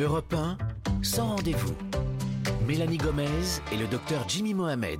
Europe 1, sans rendez-vous. Mélanie Gomez et le docteur Jimmy Mohamed.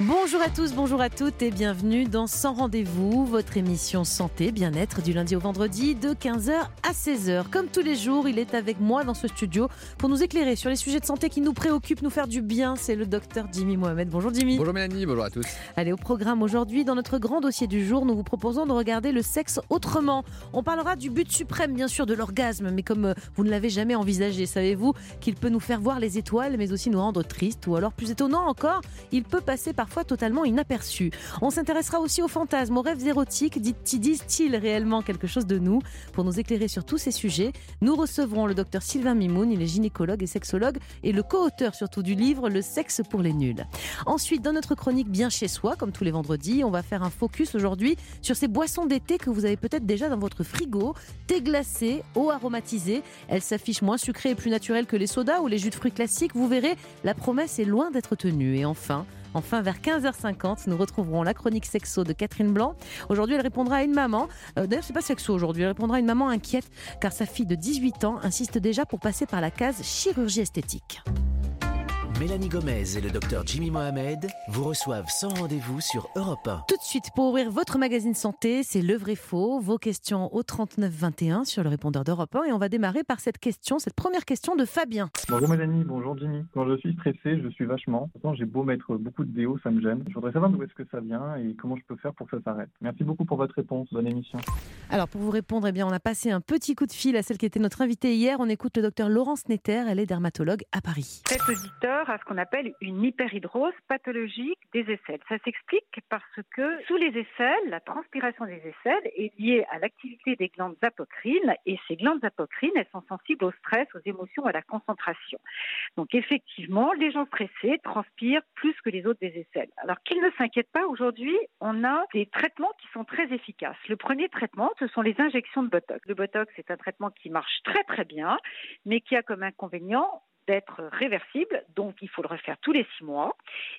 Bonjour à tous, bonjour à toutes et bienvenue dans Sans Rendez-vous, votre émission santé, bien-être du lundi au vendredi de 15h à 16h. Comme tous les jours, il est avec moi dans ce studio pour nous éclairer sur les sujets de santé qui nous préoccupent, nous faire du bien. C'est le docteur Jimmy Mohamed. Bonjour Jimmy. Bonjour Mélanie, bonjour à tous. Allez, au programme aujourd'hui, dans notre grand dossier du jour, nous vous proposons de regarder le sexe autrement. On parlera du but suprême, bien sûr, de l'orgasme, mais comme euh, vous ne l'avez jamais envisagé, savez-vous qu'il peut nous faire voir les étoiles, mais aussi nous rendre tristes, ou alors plus étonnant encore, il peut passer par parfois totalement inaperçu. On s'intéressera aussi aux fantasmes, aux rêves érotiques. Disent-ils réellement quelque chose de nous? Pour nous éclairer sur tous ces sujets, nous recevrons le docteur Sylvain Mimoun. Il est gynécologue et sexologue et le co-auteur surtout du livre Le sexe pour les nuls. Ensuite, dans notre chronique Bien chez soi, comme tous les vendredis, on va faire un focus aujourd'hui sur ces boissons d'été que vous avez peut-être déjà dans votre frigo. Thé glacé, eau aromatisée. Elles s'affichent moins sucrées et plus naturelles que les sodas ou les jus de fruits classiques. Vous verrez, la promesse est loin d'être tenue. Et enfin, Enfin, vers 15h50, nous retrouverons la chronique sexo de Catherine Blanc. Aujourd'hui, elle répondra à une maman. Euh, d'ailleurs, c'est pas sexo aujourd'hui. Elle répondra à une maman inquiète car sa fille de 18 ans insiste déjà pour passer par la case chirurgie esthétique. Mélanie Gomez et le docteur Jimmy Mohamed vous reçoivent sans rendez-vous sur Europe 1. Tout de suite, pour ouvrir votre magazine santé, c'est le vrai faux. Vos questions au 3921 sur le répondeur d'Europe 1. Et on va démarrer par cette question, cette première question de Fabien. Bonjour Mélanie, bonjour Jimmy. Quand je suis stressé, je suis vachement. Pourtant, j'ai beau mettre beaucoup de déo, ça me gêne. Je voudrais savoir d'où est-ce que ça vient et comment je peux faire pour que ça s'arrête. Merci beaucoup pour votre réponse. Bonne émission. Alors, pour vous répondre, eh bien, on a passé un petit coup de fil à celle qui était notre invitée hier. On écoute le docteur Laurence Netter. Elle est dermatologue à Paris. Cet auditeur à ce qu'on appelle une hyperhidrose pathologique des aisselles. Ça s'explique parce que sous les aisselles, la transpiration des aisselles est liée à l'activité des glandes apocrines et ces glandes apocrines, elles sont sensibles au stress, aux émotions, à la concentration. Donc effectivement, les gens stressés transpirent plus que les autres des aisselles. Alors qu'ils ne s'inquiètent pas, aujourd'hui, on a des traitements qui sont très efficaces. Le premier traitement, ce sont les injections de Botox. Le Botox, c'est un traitement qui marche très très bien, mais qui a comme inconvénient d'être réversible, donc il faut le refaire tous les six mois.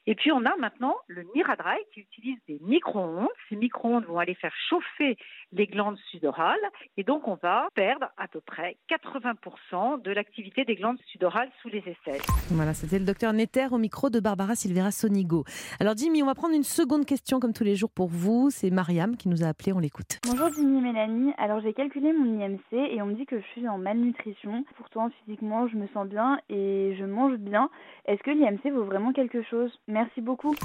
Et puis on a maintenant le Miradry qui utilise des micro-ondes. Ces micro-ondes vont aller faire chauffer les glandes sudorales et donc on va perdre à peu près 80% de l'activité des glandes sudorales sous les aisselles. Voilà, c'était le docteur Netter au micro de Barbara Silvera Sonigo. Alors Jimmy, on va prendre une seconde question comme tous les jours pour vous. C'est Mariam qui nous a appelé, on l'écoute. Bonjour Jimmy Mélanie. Alors j'ai calculé mon IMC et on me dit que je suis en malnutrition. Pourtant physiquement je me sens bien et je mange bien. Est-ce que l'IMC vaut vraiment quelque chose? Merci beaucoup.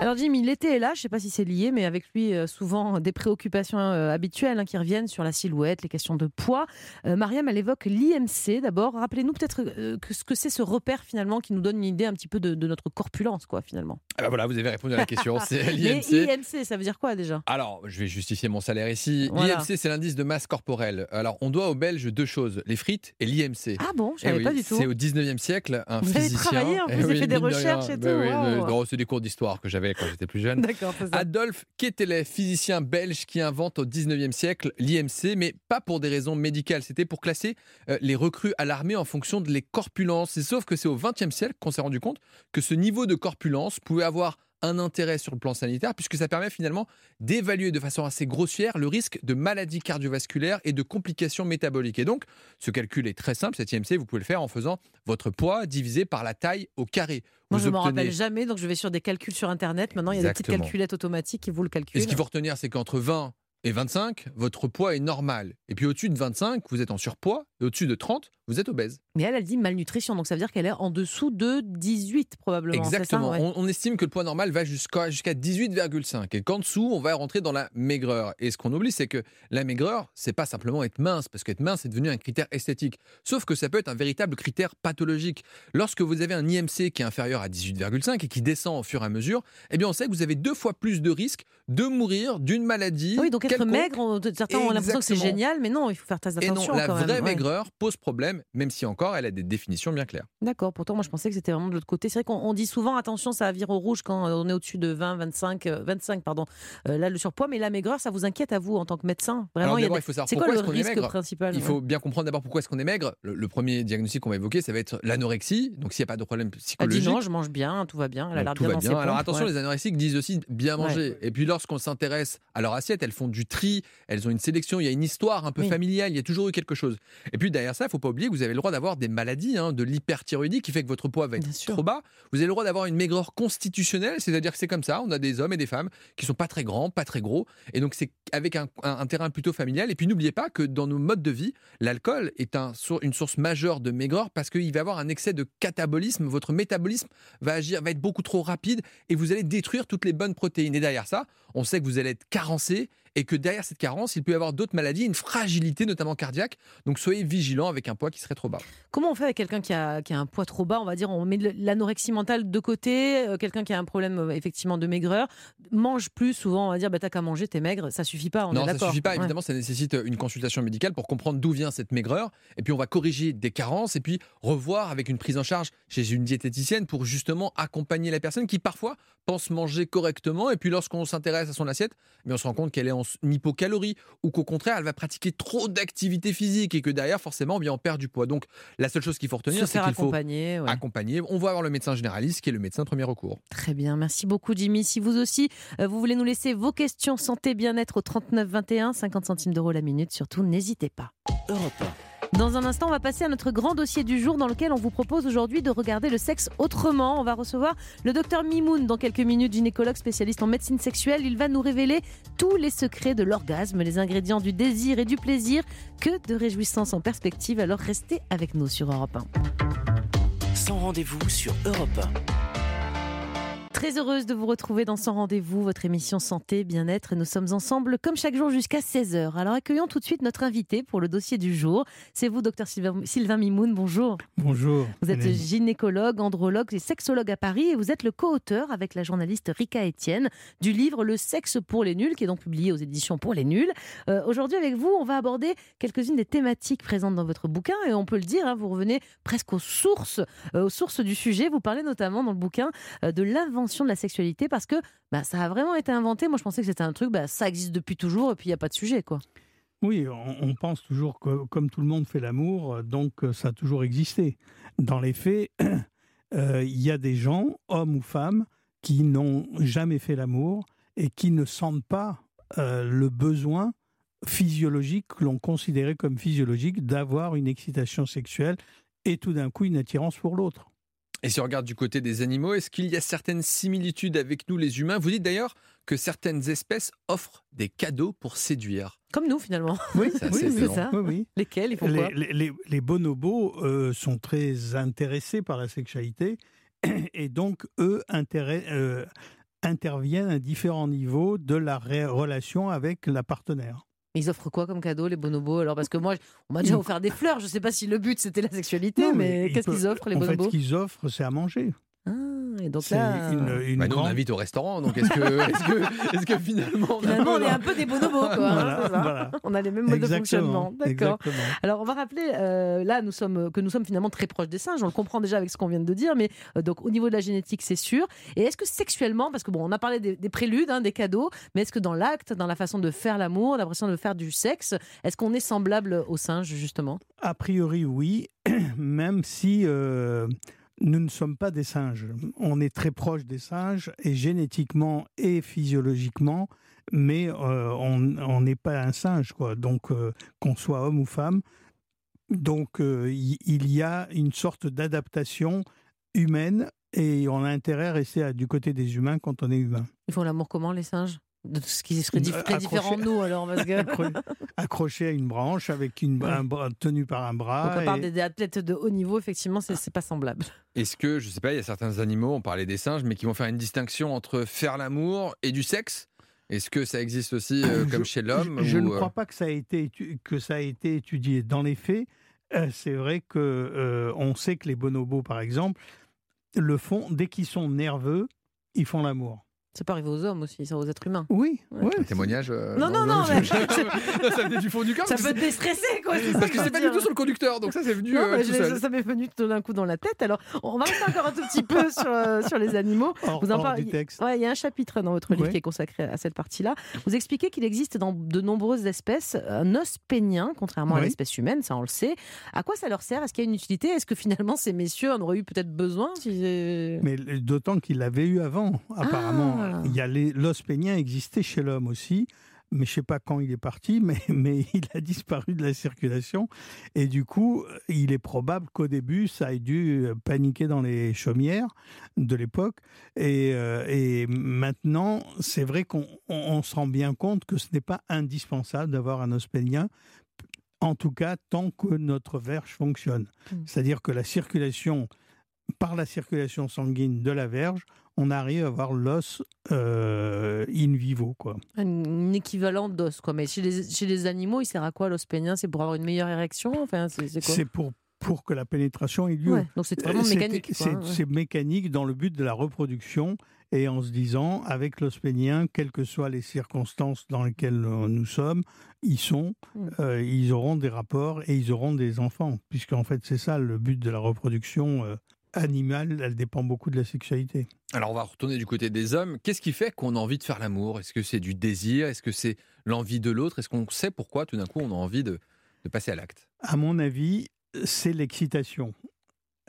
Alors Jimmy, l'été est là, je ne sais pas si c'est lié, mais avec lui euh, souvent des préoccupations euh, habituelles hein, qui reviennent sur la silhouette, les questions de poids. Euh, Mariam, elle évoque l'IMC d'abord. Rappelez-nous peut-être ce que c'est ce repère finalement qui nous donne une idée un petit peu de, notre corpulence, quoi, finalement. Ah bah voilà, vous avez répondu à la question. C'est l'IMC. IMC, ça veut dire quoi déjà? Alors, je vais justifier mon salaire ici. L'IMC, c'est l'indice de masse corporelle. Alors, on doit aux Belges deux choses les frites et l'IMC. Ah bon, je ne savais eh pas du tout. C'est au 19e siècle, un vous physicien. Avez travaillé, vous avez fait des recherches et tout. Oui, c'est des cours d'histoire que j'avais quand j'étais plus jeune. Adolphe Quetelet, physicien belge qui invente au 19e siècle l'IMC, mais pas pour des raisons médicales. C'était pour classer euh, les recrues à l'armée en fonction de les corpulences. Et sauf que c'est au 20e siècle qu'on s'est rendu compte que ce niveau de corpulence pouvait avoir un intérêt sur le plan sanitaire, puisque ça permet finalement d'évaluer de façon assez grossière le risque de maladies cardiovasculaires et de complications métaboliques. Et donc, ce calcul est très simple, cet IMC, vous pouvez le faire en faisant votre poids divisé par la taille au carré. Moi, je ne m'en rappelle jamais, donc je vais sur des calculs sur Internet. Maintenant, il y a des petites calculettes automatiques qui vous le calculent. Et ce qu'il faut retenir, c'est qu'entre 20 et 25, votre poids est normal. Et puis au-dessus de 25, vous êtes en surpoids. Et au-dessus de 30, vous êtes obèse. Mais elle, elle dit malnutrition. Donc ça veut dire qu'elle est en dessous de 18 probablement. Exactement. on, estime que le poids normal va jusqu'à jusqu'à 18,5. Et qu'en dessous, on va rentrer dans la maigreur. Et ce qu'on oublie, c'est que la maigreur, c'est pas simplement être mince. Parce qu'être mince est devenu un critère esthétique. Sauf que ça peut être un véritable critère pathologique. Lorsque vous avez un IMC qui est inférieur à 18,5 et qui descend au fur et à mesure, eh bien on sait que vous avez deux fois plus de risques de mourir d'une maladie. Oui, donc être maigre, certains ont l'impression que c'est génial, mais non, il faut faire très attention. Et non, la vraie maigreur pose problème, même si encore elle a des définitions bien claires. D'accord, pourtant moi je pensais que c'était vraiment de l'autre côté. C'est vrai qu'on dit souvent attention, ça vire au rouge quand on est au-dessus de 20, 25, 25, pardon. Euh, là, le surpoids, mais la maigreur, ça vous inquiète à vous en tant que médecin? Vraiment, il, faut savoir c'est quoi le risque principal? Il faut bien comprendre d'abord pourquoi est-ce qu'on est maigre. Le, premier diagnostic qu'on va évoquer, ça va être l'anorexie. Donc s'il n'y a pas de problème psychologique. Elle dit non, je mange bien, tout va bien, elle a l'air bien. Alors attention, les anorexiques disent aussi bien manger. Et puis lorsqu'on s'intéresse à leur assiette, elles font du du tri, elles ont une sélection, il y a une histoire un peu familiale, il y a toujours eu quelque chose. Et puis derrière ça, il ne faut pas oublier que vous avez le droit d'avoir des maladies, hein, de l'hyperthyroïdie qui fait que votre poids va être trop bas. Vous avez le droit d'avoir une maigreur constitutionnelle, c'est-à-dire que c'est comme ça, on a des hommes et des femmes qui sont pas très grands, pas très gros, et donc c'est avec un, terrain plutôt familial. Et puis n'oubliez pas que dans nos modes de vie, l'alcool est un, une source majeure de maigreur parce qu'il va avoir un excès de catabolisme, votre métabolisme va agir, va être beaucoup trop rapide et vous allez détruire toutes les bonnes protéines. Et derrière ça, on sait que vous allez être carencé et que derrière cette carence, il peut y avoir d'autres maladies, une fragilité notamment cardiaque. Donc soyez vigilants avec un poids qui serait trop bas. Comment on fait avec quelqu'un qui a, qui a un poids trop bas? On va dire, on met l'anorexie mentale de côté, euh, quelqu'un qui a un problème euh, effectivement de maigreur, mange plus souvent, on va dire, bah, t'as qu'à manger, t'es maigre, ça suffit pas. On non, ça suffit pas. Évidemment, ça nécessite une consultation médicale pour comprendre d'où vient cette maigreur. Et puis on va corriger des carences et puis revoir avec une prise en charge chez une diététicienne pour justement accompagner la personne qui parfois pense manger correctement et puis lorsqu'on s'intéresse à son assiette, mais on se rend compte qu'elle est en hypocalorie ou qu'au contraire elle va pratiquer trop d'activité physique et que derrière forcément on perd du poids. Donc la seule chose qu'il faut retenir c'est qu'il faut accompagner. On va voir le médecin généraliste qui est le médecin de premier recours. Très bien, merci beaucoup Jimmy. Si vous aussi euh, vous voulez nous laisser vos questions santé bien-être au 39 21 50 centimes d'euros la minute, surtout n'hésitez pas. Europe dans un instant, on va passer à notre grand dossier du jour dans lequel on vous propose aujourd'hui de regarder le sexe autrement. On va recevoir le docteur Mimoun dans quelques minutes, gynécologue spécialiste en médecine sexuelle. Il va nous révéler tous les secrets de l'orgasme, les ingrédients du désir et du plaisir. Que de réjouissances en perspective, alors restez avec nous sur Europe 1. Sans rendez-vous sur Europe 1. Très heureuse de vous retrouver dans son rendez-vous, votre émission santé, bien-être. Nous sommes ensemble comme chaque jour jusqu'à 16h. Alors accueillons tout de suite notre invité pour le dossier du jour. C'est vous, docteur Sylvain Mimoun. Bonjour. Bonjour. Vous êtes gynécologue, andrologue et sexologue à Paris et vous êtes le co-auteur avec la journaliste Rika Etienne du livre Le sexe pour les nuls, qui est donc publié aux éditions pour les nuls. Euh, aujourd'hui, avec vous, on va aborder quelques-unes des thématiques présentes dans votre bouquin et on peut le dire, hein, vous revenez presque aux sources, euh, aux sources du sujet. Vous parlez notamment dans le bouquin euh, de l'invention de la sexualité parce que bah, ça a vraiment été inventé. Moi, je pensais que c'était un truc, bah, ça existe depuis toujours et puis il n'y a pas de sujet. quoi. Oui, on, pense toujours que comme tout le monde fait l'amour, donc euh, ça a toujours existé. Dans les faits, euh, il y a des gens, hommes ou femmes, qui n'ont jamais fait l'amour et qui ne sentent pas euh, le besoin physiologique que l'on considérait comme physiologique d'avoir une excitation sexuelle et tout d'un coup une attirance pour l'autre. Et si on regarde du côté des animaux, est-ce qu'il y a certaines similitudes avec nous les humains? Vous dites d'ailleurs que certaines espèces offrent des cadeaux pour séduire. Comme nous finalement. Oui, c'est ça. Lesquels ils font les, les, les, bonobos euh, sont très intéressés par la sexualité et donc eux euh, interviennent à différents niveaux de la relation avec la partenaire. Ils offrent quoi comme cadeau, les bonobos Alors, parce que moi, on m'a déjà offert des fleurs. Je ne sais pas si le but c'était la sexualité, mais, qu'est-ce qu'ils offrent, les bonobos En fait, ce qu'ils offrent, c'est à manger. Ah, et donc là, une, bah, nous, on invite au restaurant, donc est-ce que, est-ce que, finalement, on, finalement, on est un peu des bonobos, quoi. Hein, on a les mêmes modes de fonctionnement. D'accord. Alors, on va rappeler euh, là, nous sommes que nous sommes finalement très proches des singes. On le comprend déjà avec ce qu'on vient de dire, mais euh, donc au niveau de la génétique, c'est sûr. Et est-ce que sexuellement, parce que bon, on a parlé des, préludes, hein, des cadeaux, mais est-ce que dans l'acte, dans la façon de faire l'amour, l'impression de faire du sexe, est-ce qu'on est semblable aux singes justement? A priori, oui, même si. Euh, nous ne sommes pas des singes. On est très proche des singes, et génétiquement et physiologiquement, mais euh, on n'est pas un singe, quoi. Donc, euh, qu'on soit homme ou femme. Donc, euh, il y a une sorte d'adaptation humaine, et on a intérêt à rester du côté des humains quand on est humain. Ils font l'amour comment, les singes? De ce qui serait très différent de nous alors parce que... accroché à une branche avec une un bras, tenu par un bras. Donc on parle des athlètes de haut niveau, effectivement, c'est n'est pas semblable. Est-ce que, je sais pas, il y a certains animaux, on parlait des singes, mais qui vont faire une distinction entre faire l'amour et du sexe? Est-ce que ça existe aussi euh, comme chez l'homme Je, ne euh? crois pas que ça, a été, que ça a été étudié. Dans les faits, euh, c'est vrai que on sait que les bonobos, par exemple, le font dès qu'ils sont nerveux, ils font l'amour. Ça peut arriver aux hommes aussi, ça aux êtres humains. Oui. Ouais. Un témoignage. Euh, non, non, non. mais... ça venait du fond du cœur. Ça peut te déstresser, quoi. Parce que c'est pas du tout sur le conducteur, donc ça, c'est venu. Non, euh, Ça m'est venu tout d'un coup dans la tête. Alors, on va rester encore un tout petit peu sur, euh, sur les animaux. Vous en parlez. Ouais, il y a un chapitre dans votre livre qui est consacré à cette partie-là. Vous expliquez qu'il existe dans de nombreuses espèces un os pénien, contrairement à l'espèce humaine, ça on le sait. À quoi ça leur sert? Est-ce qu'il y a une utilité? Est-ce que finalement ces messieurs en auraient eu peut-être besoin Mais d'autant qu'ils l'avaient eu avant, apparemment. Ah. Il y a les l'os pénien existait chez l'homme aussi, mais je sais pas quand il est parti, mais, mais il a disparu de la circulation. Et du coup, il est probable qu'au début, ça ait dû paniquer dans les chaumières de l'époque. Et, euh, et, maintenant, c'est vrai qu'on se rend bien compte que ce n'est pas indispensable d'avoir un ospénien en tout cas tant que notre verge fonctionne. Mmh. C'est-à-dire que la circulation, par la circulation sanguine de la verge, on arrive à avoir l'os euh, in vivo. Quoi. Un équivalent d'os. Quoi. Mais chez les, chez les animaux, il sert à quoi l'os pénien? C'est pour avoir une meilleure érection? Enfin, C'est pour pour que la pénétration ait lieu. donc c'est vraiment mécanique. C'est mécanique dans le but de la reproduction et en se disant, avec l'ospénien, quelles que soient les circonstances dans lesquelles euh, nous sommes, ils sont, mm. euh, ils auront des rapports et ils auront des enfants, puisqu'en fait c'est ça le but de la reproduction euh, animale, elle dépend beaucoup de la sexualité. Alors on va retourner du côté des hommes. Qu'est-ce qui fait qu'on a envie de faire l'amour? Est-ce que c'est du désir? Est-ce que c'est l'envie de l'autre? Est-ce qu'on sait pourquoi tout d'un coup on a envie de, de passer à l'acte? À mon avis, c'est l'excitation.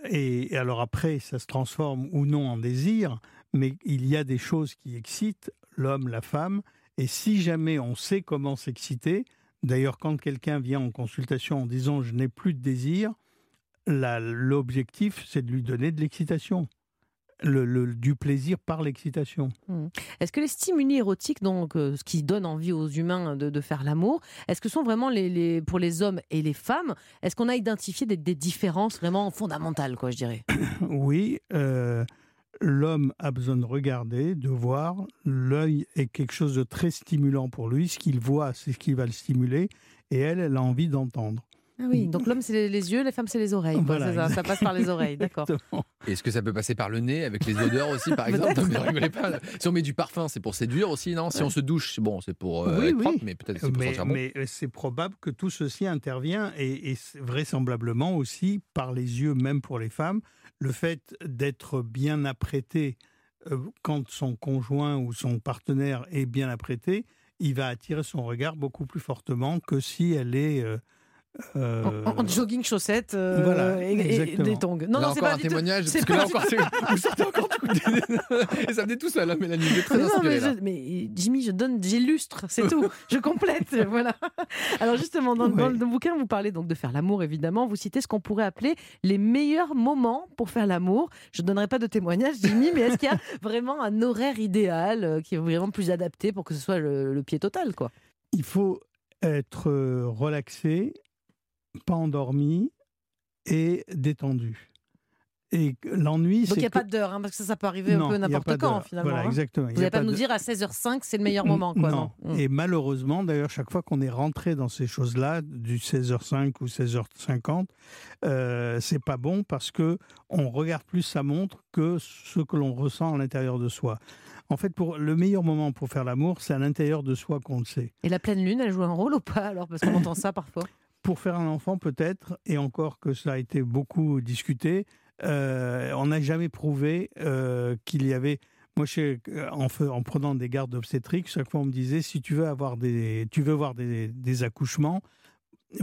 Et alors après, ça se transforme ou non en désir, mais il y a des choses qui excitent l'homme, la femme, et si jamais on sait comment s'exciter, d'ailleurs quand quelqu'un vient en consultation en disant je n'ai plus de désir, l'objectif c'est de lui donner de l'excitation le, du plaisir par l'excitation. Hmm. Est-ce que les stimuli érotiques, donc euh, ce qui donne envie aux humains de, faire l'amour, est-ce que sont vraiment les, pour les hommes et les femmes Est-ce qu'on a identifié des, différences vraiment fondamentales, quoi, je dirais Oui. Euh, l'homme a besoin de regarder, de voir. L'œil est quelque chose de très stimulant pour lui. Ce qu'il voit, c'est ce qui va le stimuler. Et elle, elle a envie d'entendre. Ah oui, donc l'homme c'est les yeux, les femmes c'est les oreilles. ça, passe par les oreilles, d'accord. Est-ce que ça peut passer par le nez avec les odeurs aussi, par exemple pas. Si on met du parfum, c'est pour séduire aussi, non Si on se douche, bon, c'est pour euh, être propre, mais peut-être c'est pour mais, Mais c'est probable que tout ceci intervient et, vraisemblablement aussi par les yeux, même pour les femmes, le fait d'être bien apprêté euh, quand son conjoint ou son partenaire est bien apprêté, il va attirer son regard beaucoup plus fortement que si elle est euh, euh, en, jogging chaussettes euh, et, des tongs. Non, non, c'est pas un témoignage. Parce que là encore, vous sortez encore Et ça venait tout seul, hein, Mélanie. Très mais, non, mais, mais, Jimmy, je donne, j'illustre, c'est tout. je complète, voilà. Alors justement, dans, dans, le bouquin, vous parlez donc de faire l'amour, évidemment. Vous citez ce qu'on pourrait appeler les meilleurs moments pour faire l'amour. Je ne donnerai pas de témoignage, Jimmy, mais est-ce qu'il y a vraiment un horaire idéal euh, qui est vraiment plus adapté pour que ce soit le, le pied total, quoi? Il faut être relaxé, pas endormi et détendu. Et l'ennui, Donc il n'y a pas d'heure, hein, parce que ça, peut arriver un peu n'importe quand finalement. Voilà, hein. exactement. Vous n'allez pas, nous dire à 16h05 c'est le meilleur moment. Quoi, non. Mm. Et malheureusement, d'ailleurs, chaque fois qu'on est rentré dans ces choses-là, du 16h05 ou 16h50, euh, c'est pas bon parce que on regarde plus sa montre que ce que l'on ressent à l'intérieur de soi. En fait, pour le meilleur moment pour faire l'amour, c'est à l'intérieur de soi qu'on le sait. Et la pleine lune, elle joue un rôle ou pas alors? Parce qu'on entend ça parfois pour faire un enfant, peut-être, et encore que ça a été beaucoup discuté, euh, on n'a jamais prouvé euh, qu'il y avait. Moi, je, en, en, prenant des gardes obstétriques, chaque fois on me disait si tu veux avoir des, tu veux voir des, des accouchements,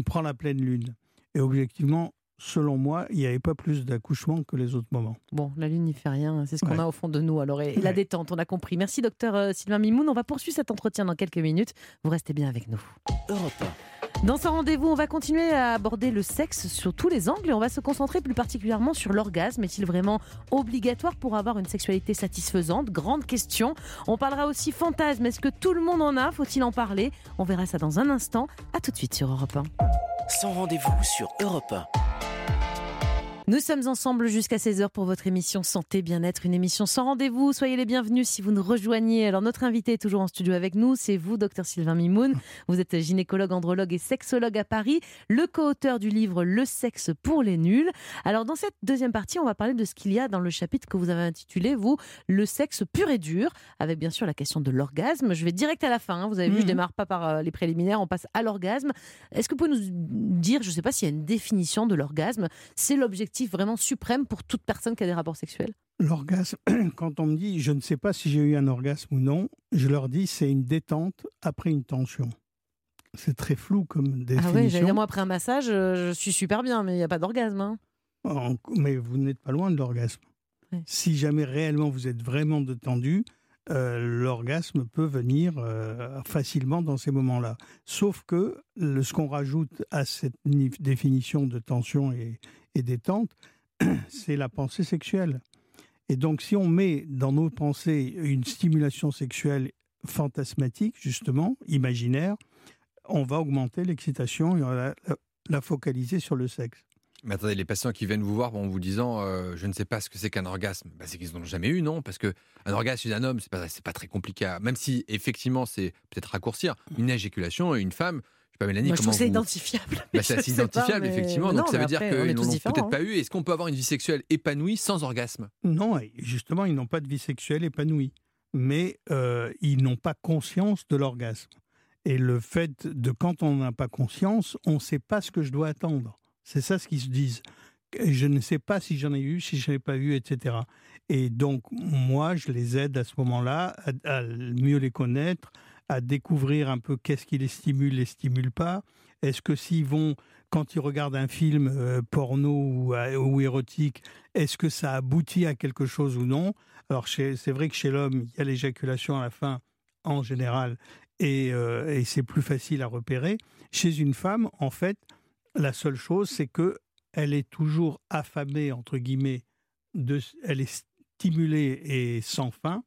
prends la pleine lune. Et objectivement, selon moi, il n'y avait pas plus d'accouchements que les autres moments. Bon, la Lune n'y fait rien, c'est ce qu'on a au fond de nous. Alors, et, la détente, on a compris. Merci, docteur euh, Sylvain Mimoun. On va poursuivre cet entretien dans quelques minutes. Vous restez bien avec nous. Europe dans ce rendez-vous, on va continuer à aborder le sexe sur tous les angles et on va se concentrer plus particulièrement sur l'orgasme. Est-il vraiment obligatoire pour avoir une sexualité satisfaisante? Grande question. On parlera aussi fantasme. Est-ce que tout le monde en a? Faut-il en parler? On verra ça dans un instant. A tout de suite sur Europe 1. Sans rendez-vous sur Europe 1. Nous sommes ensemble jusqu'à 16h pour votre émission Santé Bien-être, une émission sans rendez-vous. Soyez les bienvenus si vous nous rejoignez. Alors notre invité est toujours en studio avec nous, c'est vous, docteur Sylvain Mimoun. Vous êtes gynécologue, andrologue et sexologue à Paris, le co-auteur du livre Le sexe pour les nuls. Alors dans cette deuxième partie, on va parler de ce qu'il y a dans le chapitre que vous avez intitulé, vous, Le sexe pur et dur, avec bien sûr la question de l'orgasme. Je vais direct à la fin, hein. vous avez vu, je mhm. démarre pas par euh, les préliminaires, on passe à l'orgasme. Est-ce que vous pouvez nous dire, je ne sais pas s'il y a une définition de l'orgasme, c'est l'objectif vraiment suprême pour toute personne qui a des rapports sexuels? L'orgasme, quand on me dit je ne sais pas si j'ai eu un orgasme ou non, je leur dis c'est une détente après une tension. C'est très flou comme définition. Ah oui, j'allais dire moi après un massage, euh, je suis super bien, mais il n'y a pas d'orgasme. Hein. Mais vous n'êtes pas loin de l'orgasme. Si jamais réellement vous êtes vraiment détendu, l'orgasme peut venir facilement dans ces moments-là. Sauf que ce qu'on rajoute à cette définition de tension et, détente, c'est la pensée sexuelle. Et donc, si on met dans nos pensées une stimulation sexuelle fantasmatique, justement, imaginaire, on va augmenter l'excitation et on va la, focaliser sur le sexe. Mais attendez, les patients qui viennent vous voir en vous disant euh, je ne sais pas ce que c'est qu'un orgasme, bah, c'est qu'ils n'ont jamais eu, non? Parce qu'un orgasme chez un homme, c'est pas, pas très compliqué. Même si effectivement c'est peut-être raccourcir, une éjaculation et une femme, pas Mélanie, je c'est identifiable. Bah, c'est identifiable, effectivement. Donc ça veut dire qu'ils n'ont peut-être pas eu. Est-ce qu'on peut avoir une vie sexuelle épanouie sans orgasme? Non, justement, ils n'ont pas de vie sexuelle épanouie. Mais euh, ils n'ont pas conscience de l'orgasme. Et le fait de quand on n'a pas conscience, on ne sait pas ce que je dois attendre. C'est ça ce qu'ils se disent. Je ne sais pas si j'en ai eu, si je n'ai pas eu, etc. Et donc, moi, je les aide à ce moment-là à mieux les connaître, à découvrir un peu qu'est-ce qui les stimule, les stimule pas. Est-ce que s'ils vont, quand ils regardent un film euh, porno ou, euh, ou, érotique, est-ce que ça aboutit à quelque chose ou non? Alors c'est vrai que chez l'homme, il y a l'éjaculation à la fin en général et, euh, et c'est plus facile à repérer. Chez une femme, en fait, la seule chose, c'est que elle est toujours affamée entre guillemets, elle est stimulée et sans faim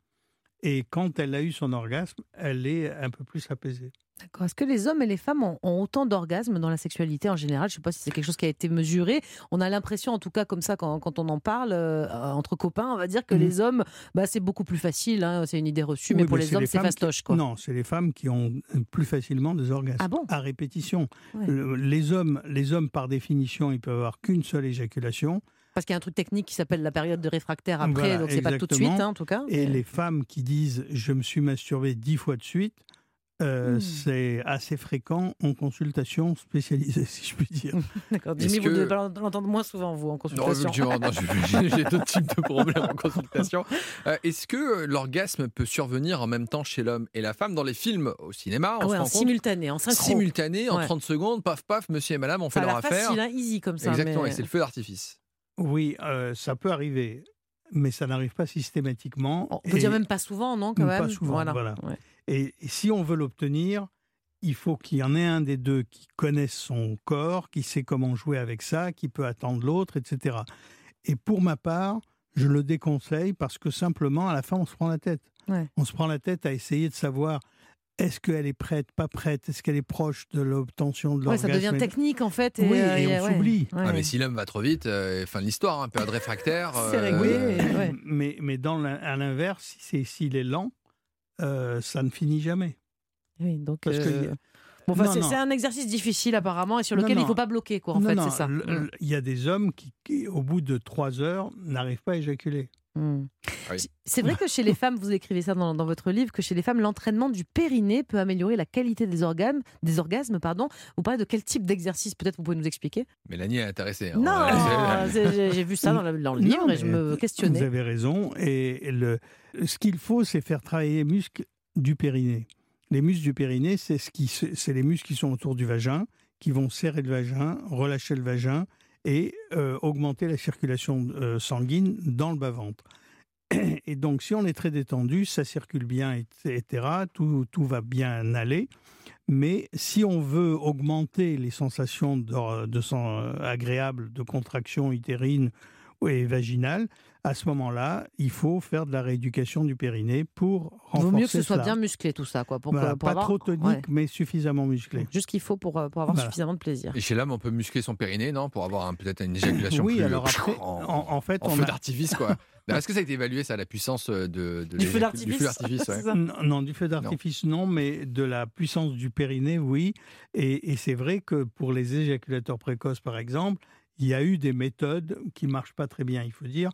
et quand elle a eu son orgasme, elle est un peu plus apaisée. D'accord. Est-ce que les hommes et les femmes ont, autant d'orgasmes dans la sexualité en général? Je ne sais pas si c'est quelque chose qui a été mesuré. On a l'impression, en tout cas comme ça, quand, on en parle euh, entre copains, on va dire que mmh. les hommes, bah, c'est beaucoup plus facile. Hein, c'est une idée reçue, mais pour les hommes, c'est fastoche. Quoi. Non, c'est les femmes qui ont plus facilement des orgasmes. Ah bon? à répétition. les hommes, les hommes, par définition, ils peuvent avoir qu'une seule éjaculation. Parce qu'il y a un truc technique qui s'appelle la période de réfractaire après, donc c'est pas tout de suite, hein, en tout cas. Et les femmes qui disent je me suis masturbé dix fois de suite, euh, hmm. c'est assez fréquent en consultation spécialisée, si je puis dire. D'accord. Jimmy, vous devez l'entendre moins souvent, vous, en consultation. Non, non j'ai d'autres types de problèmes en consultation. Euh, est-ce que l'orgasme peut survenir en même temps chez l'homme et la femme dans les films au cinéma on en simultané, en synchro. Simultané, en 30 secondes, paf, paf, monsieur et madame, on fait leur affaire. C'est facile, hein, easy comme ça. Exactement, et c'est le feu d'artifice. Oui, euh, ça peut arriver, mais ça n'arrive pas systématiquement. On peut dire même pas souvent, non quand même? Pas souvent, voilà. Et, si on veut l'obtenir, il faut qu'il y en ait un des deux qui connaisse son corps, qui sait comment jouer avec ça, qui peut attendre l'autre, etc. Et pour ma part, je le déconseille parce que simplement, à la fin, on se prend la tête. On se prend la tête à essayer de savoir est-ce qu'elle est prête, pas prête? Est-ce qu'elle est proche de l'obtention de l'orgasme Ça devient technique en fait. Et, oui, euh, et, on s'oublie. Ah, mais si l'homme va trop vite, euh, fin de l'histoire, hein, période réfractaire. C'est euh, réglé. Mais, mais dans à l'inverse, s'il est lent, ça ne finit jamais. Oui, donc. c'est un exercice difficile apparemment et sur lequel il ne faut pas bloquer, quoi, en fait, c'est ça. Mm. Il y a des hommes qui, au bout de trois heures, n'arrivent pas à éjaculer. Ah c'est vrai que chez les femmes, vous écrivez ça dans, votre livre, que chez les femmes, l'entraînement du périnée peut améliorer la qualité des organes, des orgasmes. Pardon. Vous parlez de quel type d'exercice? Peut-être vous pouvez nous expliquer? Mélanie est intéressée. Hein. Non, j'ai vu ça dans, le, livre et je me questionnais. Vous avez raison. Et le, ce qu'il faut, c'est faire travailler les muscles du périnée. Les muscles du périnée, c'est ce qui, c'est les muscles qui sont autour du vagin, qui vont serrer le vagin, relâcher le vagin et euh, augmenter la circulation euh, sanguine dans le bas-ventre. Et donc, si on est très détendu, ça circule bien, etc., tout, tout va bien aller. Mais si on veut augmenter les sensations de, sang euh, agréables, de contraction utérine et vaginale, à ce moment-là, il faut faire de la rééducation du périnée pour renforcer Il vaut mieux que ce soit bien musclé tout ça. Quoi, pour, pas trop tonique, mais suffisamment musclé. Juste qu'il faut pour, pour avoir suffisamment de plaisir. Et chez l'homme, on peut muscler son périnée, non? Pour avoir peut-être une éjaculation oui, plus... alors après, en, fait, en feu d'artifice, quoi. Est-ce que ça a été évalué, ça, la puissance euh, de, du feu d'artifice Non, du feu d'artifice, non. mais de la puissance du périnée, oui. Et, et c'est vrai que pour les éjaculateurs précoces, par exemple, il y a eu des méthodes qui marchent pas très bien, il faut dire,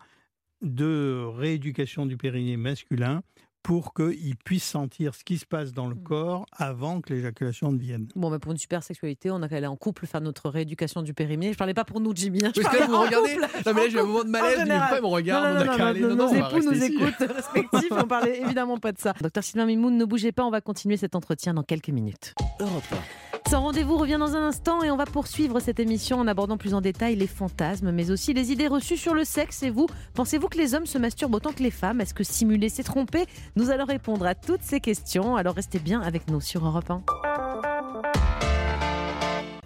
de rééducation du périnée masculin pour qu'il puisse sentir ce qui se passe dans le mmh. corps avant que l'éjaculation ne vienne. Bon, mais pour une super sexualité, on a qu'à aller en couple faire notre rééducation du périnée. Je parlais pas pour nous, Jimmy. Hein, je parlais vous regardez. Non, mais là, j'ai un moment de malaise. Du coup, me regarde. Non, non, non, nos époux nous écoutent respectifs. on parlait évidemment pas de ça. Docteur Sylvain Mimoun, ne bougez pas. On va continuer cet entretien dans quelques minutes. Europe Sans rendez-vous revient dans un instant et on va poursuivre cette émission en abordant plus en détail les fantasmes, mais aussi les idées reçues sur le sexe. Et vous, pensez-vous que les hommes se masturbent autant que les femmes? Est-ce que simuler, c'est tromper? Nous allons répondre à toutes ces questions. Alors restez bien avec nous sur Europe 1.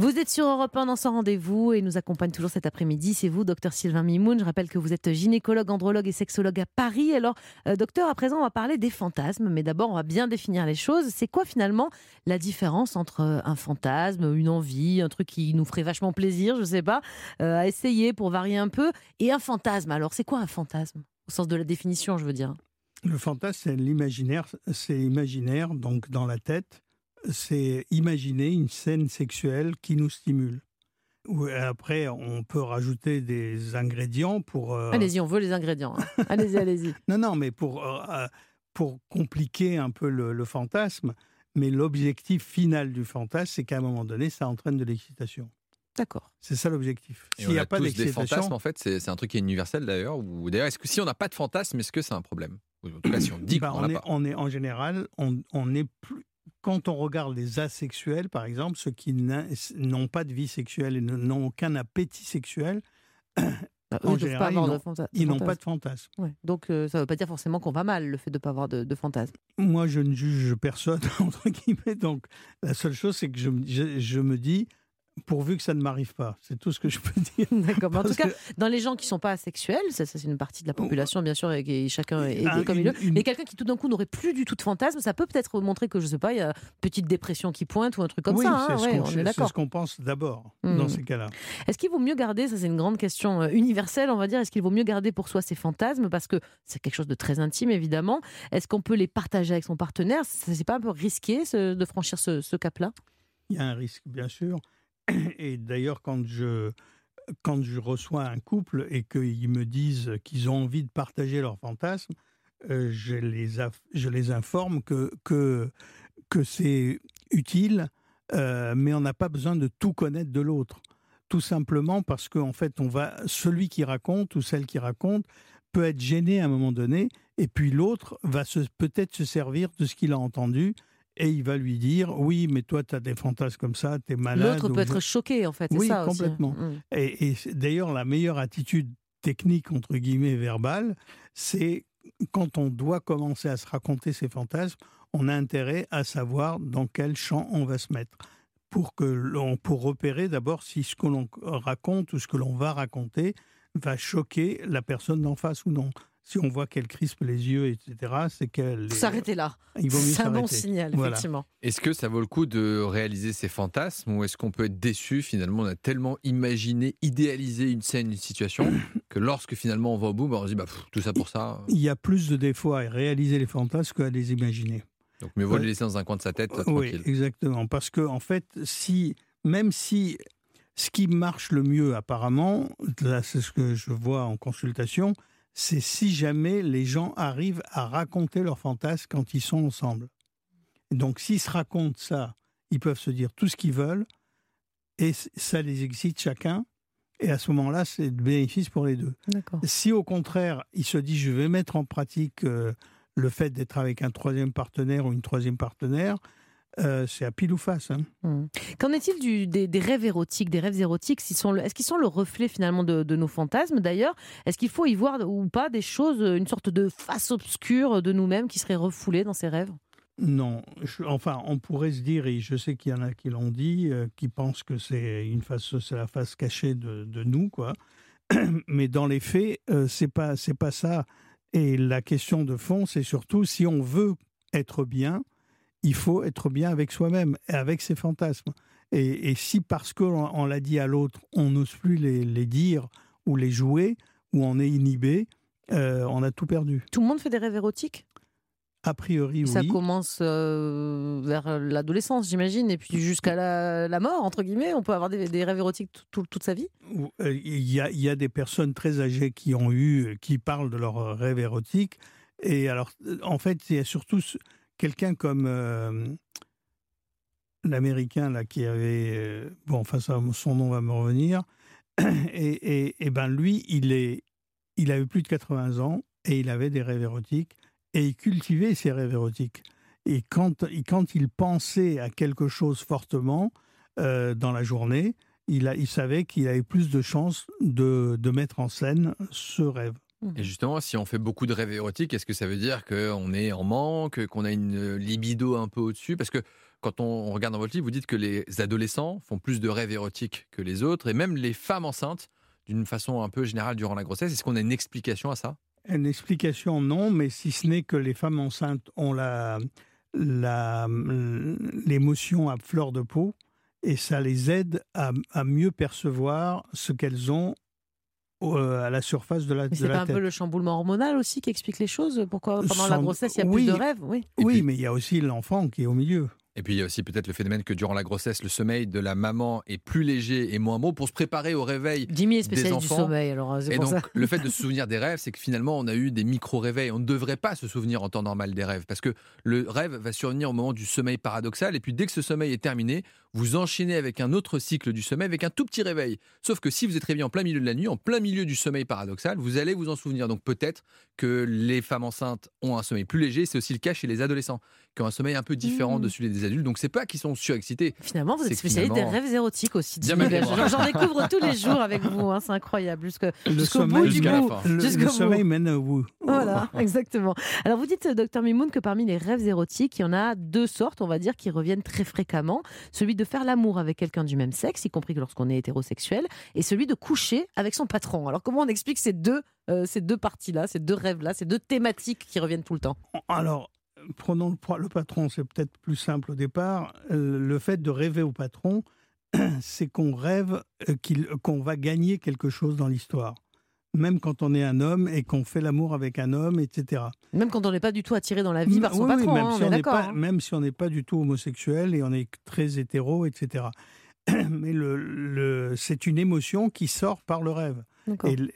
Vous êtes sur Europe 1 dans son rendez-vous et nous accompagne toujours cet après-midi. C'est vous, docteur Sylvain Mimoun. Je rappelle que vous êtes gynécologue, andrologue et sexologue à Paris. Alors, euh, docteur, à présent, on va parler des fantasmes, mais d'abord, on va bien définir les choses. C'est quoi finalement la différence entre euh, un fantasme, une envie, un truc qui nous ferait vachement plaisir, je sais pas, euh, à essayer pour varier un peu, et un fantasme? Alors, c'est quoi un fantasme Au sens de la définition, je veux dire? Le fantasme, c'est l'imaginaire, c'est imaginaire, donc dans la tête c'est imaginer une scène sexuelle qui nous stimule. Après, on peut rajouter des ingrédients pour. Euh, allez-y, on veut les ingrédients. Hein. allez-y, allez-y. non, non, mais pour, euh, euh, pour compliquer un peu le, fantasme, mais l'objectif final du fantasme, c'est qu'à un moment donné, ça entraîne de l'excitation. D'accord. C'est ça l'objectif. S'il n'y a, pas d'excitation. des fantasmes, en fait, c'est un truc qui est universel d'ailleurs. Ou d'ailleurs, est-ce que si on n'a pas de fantasme, est-ce que c'est un problème? En tout cas, si on dit bah, qu'on est, on est en général, on, on est plus quand on regarde les asexuels, par exemple, ceux qui n'ont pas de vie sexuelle et n'ont aucun appétit sexuel, bah, en général, ils n'ont pas de fantasme. Donc euh, ça ne veut pas dire forcément qu'on va mal, le fait de ne pas avoir de, de fantasme. Moi, je ne juge personne, entre guillemets. Donc la seule chose, c'est que je, je me dis, pourvu que ça ne m'arrive pas. C'est tout ce que je peux dire. D'accord. En tout cas, dans les gens qui ne sont pas asexuels, ça, c'est une partie de la population, bien sûr, et, chacun est, ah, comme il veut. Mais quelqu'un qui tout d'un coup n'aurait plus du tout de fantasme, ça peut peut-être montrer que, je ne sais pas, il y a une petite dépression qui pointe ou un truc comme ça. Hein, c'est ce qu'on pense d'abord dans hmm. ces cas-là. Est-ce qu'il vaut mieux garder, ça c'est une grande question euh, universelle, on va dire, est-ce qu'il vaut mieux garder pour soi ses fantasmes Parce que c'est quelque chose de très intime, évidemment. Est-ce qu'on peut les partager avec son partenaire? C'est pas un peu risqué de franchir ce, ce cap-là? Il y a un risque, bien sûr. Et d'ailleurs, quand je, quand je reçois un couple et qu'ils me disent qu'ils ont envie de partager leurs fantasmes, euh, je, les je les informe que, que, que c'est utile, euh, mais on n'a pas besoin de tout connaître de l'autre. Tout simplement parce qu'en en fait, on va, celui qui raconte ou celle qui raconte peut être gêné à un moment donné, et puis l'autre va peut-être se servir de ce qu'il a entendu et il va lui dire oui, mais toi, tu as des fantasmes comme ça, tu es malade. L'autre peut être choqué, en fait. Oui, ça complètement. Aussi. Mm. Et, et d'ailleurs, la meilleure attitude technique, entre guillemets, verbale, c'est quand on doit commencer à se raconter ses fantasmes, on a intérêt à savoir dans quel champ on va se mettre. Pour, que pour repérer d'abord si ce que l'on raconte ou ce que l'on va raconter va choquer la personne d'en face ou non si on voit qu'elle crispe les yeux, etc., c'est qu'elle. S'arrêter là. C'est un bon signal, effectivement. Est-ce que ça vaut le coup de réaliser ces fantasmes ou est-ce qu'on peut être déçu Finalement, on a tellement imaginé, idéalisé une scène, une situation, que lorsque finalement on va au bout, bah, on se dit bah, tout ça pour ça. Il y a plus de défauts à réaliser les fantasmes qu'à les imaginer. Donc, mieux vaut les laisser dans un coin de sa tête, tranquille. Oui, exactement. Parce que, en fait, si, même si ce qui marche le mieux, apparemment, c'est ce que je vois en consultation, c'est si jamais les gens arrivent à raconter leurs fantasmes quand ils sont ensemble. Donc s'ils se racontent ça, ils peuvent se dire tout ce qu'ils veulent et ça les excite chacun. Et à ce moment-là, c'est de bénéfice pour les deux. Si au contraire, ils se disent je vais mettre en pratique euh, le fait d'être avec un troisième partenaire ou une troisième partenaire, euh, c'est à pile ou face. Hein. Mmh. Qu'en est-il des, rêves érotiques, des rêves érotiques? Est-ce qu'ils sont le reflet finalement de, nos fantasmes d'ailleurs? Est-ce qu'il faut y voir ou pas des choses, une sorte de face obscure de nous-mêmes qui serait refoulée dans ces rêves? Non, enfin, on pourrait se dire, et je sais qu'il y en a qui l'ont dit, euh, qui pensent que c'est une face, c'est la face cachée de, nous, quoi. Mais dans les faits, euh, c'est pas, c'est pas ça. Et la question de fond, c'est surtout si on veut être bien, il faut être bien avec soi-même et avec ses fantasmes. Et, si parce qu'on l'a dit à l'autre, on n'ose plus les, dire ou les jouer, ou on est inhibé, euh, on a tout perdu. Tout le monde fait des rêves érotiques? A priori, oui. Ça commence euh, vers l'adolescence, j'imagine, et puis jusqu'à la, mort, entre guillemets. On peut avoir des, rêves érotiques toute sa vie? Euh, Il y, a, y, a, des personnes très âgées qui ont eu, qui parlent de leurs rêves érotiques. Et alors, en fait, il y a surtout quelqu'un comme euh, l'américain là qui avait euh, bon enfin son nom va me revenir et, ben lui il est il avait plus de 80 ans et il avait des rêves érotiques et il cultivait ses rêves érotiques et quand il pensait à quelque chose fortement dans la journée, il savait qu'il avait plus de chances de, de mettre en scène ce rêve. Mmh. Et justement, si on fait beaucoup de rêves érotiques, est-ce que ça veut dire qu'on est en manque, qu'on a une libido un peu au-dessus? Parce que quand on regarde dans votre livre, vous dites que les adolescents font plus de rêves érotiques que les autres, et même les femmes enceintes, d'une façon un peu générale durant la grossesse. Est-ce qu'on a une explication à ça? Une explication, non, mais si ce n'est que les femmes enceintes ont la, l'émotion à fleur de peau, et ça les aide à, à mieux percevoir ce qu'elles ont euh, à la surface de la, mais C'est un peu le chamboulement hormonal aussi qui explique les choses. Pourquoi pendant la grossesse, il y a plus de rêves? Oui, oui mais il y a aussi l'enfant qui est au milieu. Et puis il y a aussi peut-être le phénomène que durant la grossesse, le sommeil de la maman est plus léger et moins beau pour se préparer au réveil Jimmy est spécialiste du sommeil, alors Et donc le fait de se souvenir des rêves, c'est que finalement on a eu des micro-réveils. On ne devrait pas se souvenir en temps normal des rêves parce que le rêve va survenir au moment du sommeil paradoxal et puis dès que ce sommeil est terminé, vous enchaînez avec un autre cycle du sommeil avec un tout petit réveil. Sauf que si vous êtes réveillé en plein milieu de la nuit, en plein milieu du sommeil paradoxal, vous allez vous en souvenir. Donc peut-être que les femmes enceintes ont un sommeil plus léger. C'est aussi le cas chez les adolescents qui ont un sommeil un peu différent mmh. de celui des adultes. Donc c'est pas qu'ils sont surexcités. Finalement, vous êtes spécialiste des rêves érotiques aussi. J'en découvre tous les jours avec vous. Hein, c'est incroyable. Jusqu'au bout du bout. Le, sommeil mène au bout. Voilà, exactement. Alors vous dites, docteur Mimoun, que parmi les rêves érotiques, il y en a deux sortes, on va dire, qui reviennent très fréquemment. Celui de faire l'amour avec quelqu'un du même sexe, y compris lorsqu'on est hétérosexuel, et celui de coucher avec son patron. Alors comment on explique ces deux, euh, ces deux parties-là, ces deux rêves-là, ces deux thématiques qui reviennent tout le temps? Alors, prenons le, patron, c'est peut-être plus simple au départ. Euh, le fait de rêver au patron, c'est qu'on rêve euh, qu'on va gagner quelque chose dans l'histoire. Même quand on est un homme et qu'on fait l'amour avec un homme, etc. Même quand on n'est pas du tout attiré dans la vie par son patron, même, hein, si on pas, même si on n'est pas du tout homosexuel et on est très hétéro, etc. Mais le, c'est une émotion qui sort par le rêve.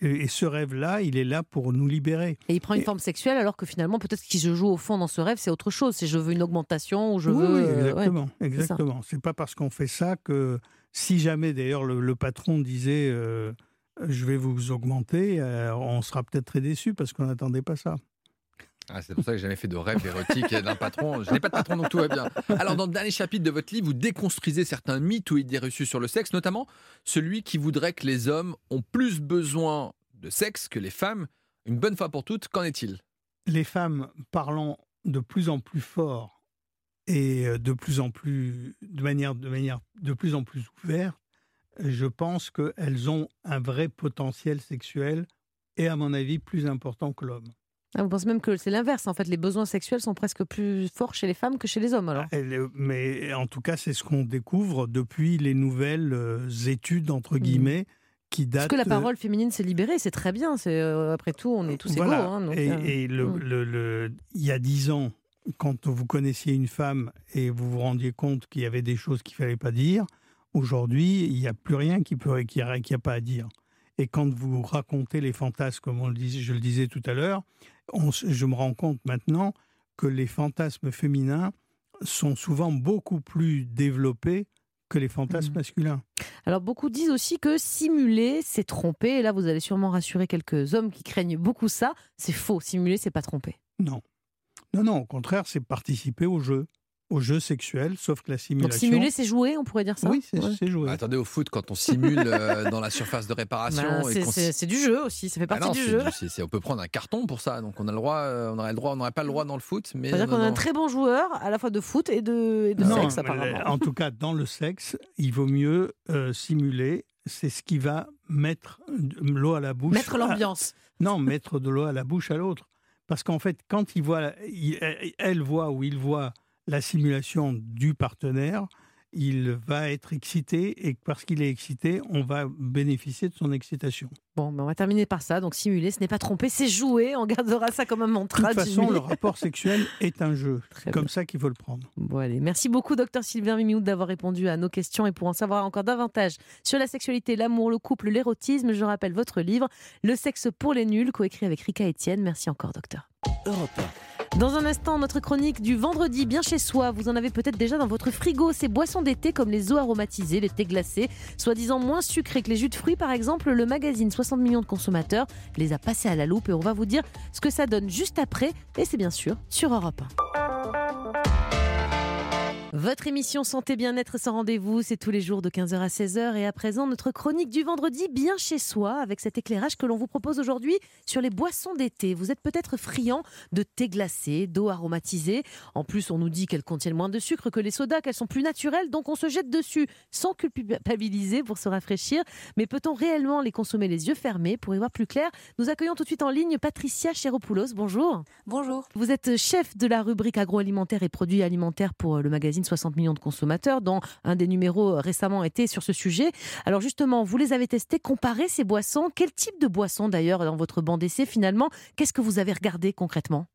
Et, ce rêve-là, il est là pour nous libérer. Et il prend une forme sexuelle alors que finalement, peut-être ce qui se joue au fond dans ce rêve, c'est autre chose. C'est je veux une augmentation ou je veux. Oui, euh, exactement. exactement. C'est pas parce qu'on fait ça que si jamais d'ailleurs le, patron disait euh, je vais vous augmenter, euh, on sera peut-être très déçu parce qu'on n'attendait pas ça. Ah, c'est pour ça que j'ai jamais fait de rêve érotique d'un patron. Je n'ai pas de patron, donc tout va bien. Alors, dans le dernier chapitre de votre livre, vous déconstruisez certains mythes ou idées reçues sur le sexe, notamment celui qui voudrait que les hommes ont plus besoin de sexe que les femmes. Une bonne fois pour toutes, qu'en est-il? Les femmes parlant de plus en plus fort et de plus en plus, de manière, de manière de plus en plus ouverte, je pense qu'elles ont un vrai potentiel sexuel et, à mon avis, plus important que l'homme. Ah, vous pensez même que c'est l'inverse. En fait, les besoins sexuels sont presque plus forts chez les femmes que chez les hommes, alors Mais en tout cas, c'est ce qu'on découvre depuis les nouvelles euh, études, entre mmh. guillemets, qui datent. Parce que la parole féminine s'est libérée, c'est très bien. C'est euh, Après tout, on est tous égaux. Hein, et, euh, mmh. le, il y a dix ans, quand vous connaissiez une femme et vous vous rendiez compte qu'il y avait des choses qu'il ne fallait pas dire, aujourd'hui, il n'y a plus rien qui peut, qui a, a pas à dire. Et quand vous racontez les fantasmes, comme on le disait, je le disais tout à l'heure, je me rends compte maintenant que les fantasmes féminins sont souvent beaucoup plus développés que les fantasmes mmh. masculins. Alors beaucoup disent aussi que simuler, c'est tromper. Et là, vous allez sûrement rassurer quelques hommes qui craignent beaucoup ça. C'est faux. Simuler, c'est pas tromper. Non. Non, non, au contraire, c'est participer au jeu au jeu sexuel, sauf que la simulation. Donc simuler, c'est jouer, on pourrait dire ça Oui, c'est jouer. attendez, au foot, quand on simule euh, dans la surface de réparation. Ben, c'est du jeu aussi, ça fait ah partie du jeu. on peut prendre un carton pour ça, donc on a le droit, euh, on aurait le droit, on n'aurait pas le droit dans le foot. Mais C'est-à-dire qu'on a un très bon joueur, à la fois de foot et de, de sexe, apparemment. En tout cas, dans le sexe, il vaut mieux euh, simuler. C'est ce qui va mettre l'eau à la bouche. Mettre l'ambiance. Non, mettre de l'eau à la bouche à l'autre. Parce qu'en fait, quand il voit, elle voit ou il voit la simulation du partenaire, il va être excité et parce qu'il est excité, on va bénéficier de son excitation. Bon, mais on va terminer par ça. Donc simuler, ce n'est pas tromper, c'est jouer. On gardera ça comme un mantra. De toute façon, le rapport sexuel est un jeu. C'est comme ça qu'il faut le prendre. Bon, allez. Merci beaucoup, docteur Sylvain Mimioud, d'avoir répondu à nos questions. Et pour en savoir encore davantage sur la sexualité, l'amour, le couple, l'érotisme, je rappelle votre livre, Le sexe pour les nuls, coécrit avec Rika Etienne. Merci encore, docteur. Europe dans un instant, notre chronique du vendredi bien chez soi. Vous en avez peut-être déjà dans votre frigo. Ces boissons d'été comme les eaux aromatisées, les thés glacés, soi-disant moins sucrés que les jus de fruits par exemple. Le magazine 60 millions de consommateurs les a passés à la loupe et on va vous dire ce que ça donne juste après. Et c'est bien sûr sur Europe 1. Votre émission Santé Bien-être sans rendez-vous, c'est tous les jours de 15h à 16h. Et à présent, notre chronique du vendredi, bien chez soi, avec cet éclairage que l'on vous propose aujourd'hui sur les boissons d'été. Vous êtes peut-être friand de thé glacé, d'eau aromatisée. En plus, on nous dit qu'elles contiennent moins de sucre que les sodas, qu'elles sont plus naturelles, donc on se jette dessus sans culpabiliser pour se rafraîchir. Mais peut-on réellement les consommer les yeux fermés? Pour y voir plus clair, nous accueillons tout de suite en ligne Patricia Chéropoulos. Bonjour. Bonjour. Vous êtes chef de la rubrique agroalimentaire et produits alimentaires pour le magazine 60 millions de consommateurs, dont un des numéros récemment était sur ce sujet. Alors justement, vous les avez testés, comparé ces boissons. Quel type de boisson d'ailleurs dans votre banc d'essai finalement? Qu'est-ce que vous avez regardé concrètement?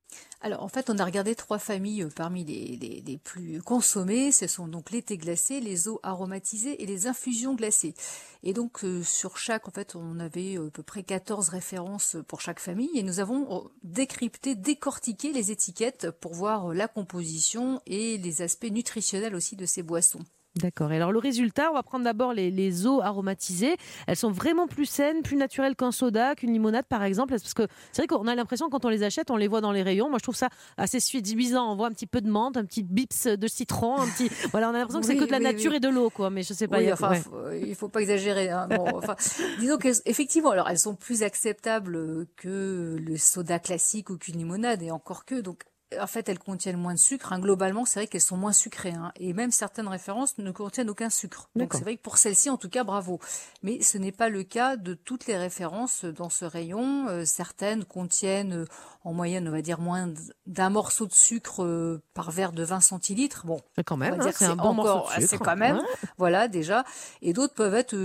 Alors en fait, on a regardé trois familles euh, parmi les, plus consommées. Ce sont donc les thés glacés, les eaux aromatisées et les infusions glacées. Et donc euh, sur chaque, en fait, on avait euh, à peu près 14 références pour chaque famille et nous avons décrypté, décortiqué les étiquettes pour voir la composition et les aspects nutritionnels aussi de ces boissons. D'accord. Et alors le résultat, on va prendre d'abord les, eaux aromatisées. Elles sont vraiment plus saines, plus naturelles qu'un soda, qu'une limonade par exemple. Parce que c'est vrai qu'on a l'impression quand on les achète, on les voit dans les rayons. Moi je trouve ça assez séduisant. On voit un petit peu de menthe, un petit bips de citron, un petit. Voilà, on a l'impression que c'est que de la nature et de l'eau, quoi. Mais je sais pas. il enfin, il faut pas exagérer. Hein. disons qu'effectivement, alors elles sont plus acceptables que le soda classique ou qu'une limonade et encore que. Donc en fait, elles contiennent moins de sucre. Hein. Globalement, c'est vrai qu'elles sont moins sucrées. Hein. Et même certaines références ne contiennent aucun sucre. Donc c'est vrai que pour celles-ci, en tout cas, bravo. Mais ce n'est pas le cas de toutes les références dans ce rayon. Euh, certaines contiennent euh, en moyenne, on va dire, moins d'un morceau de sucre euh, par verre de 20 centilitres. Bon, quand même, hein, c'est un bon morceau de sucre. C'est quand même, voilà, déjà. Et d'autres peuvent être,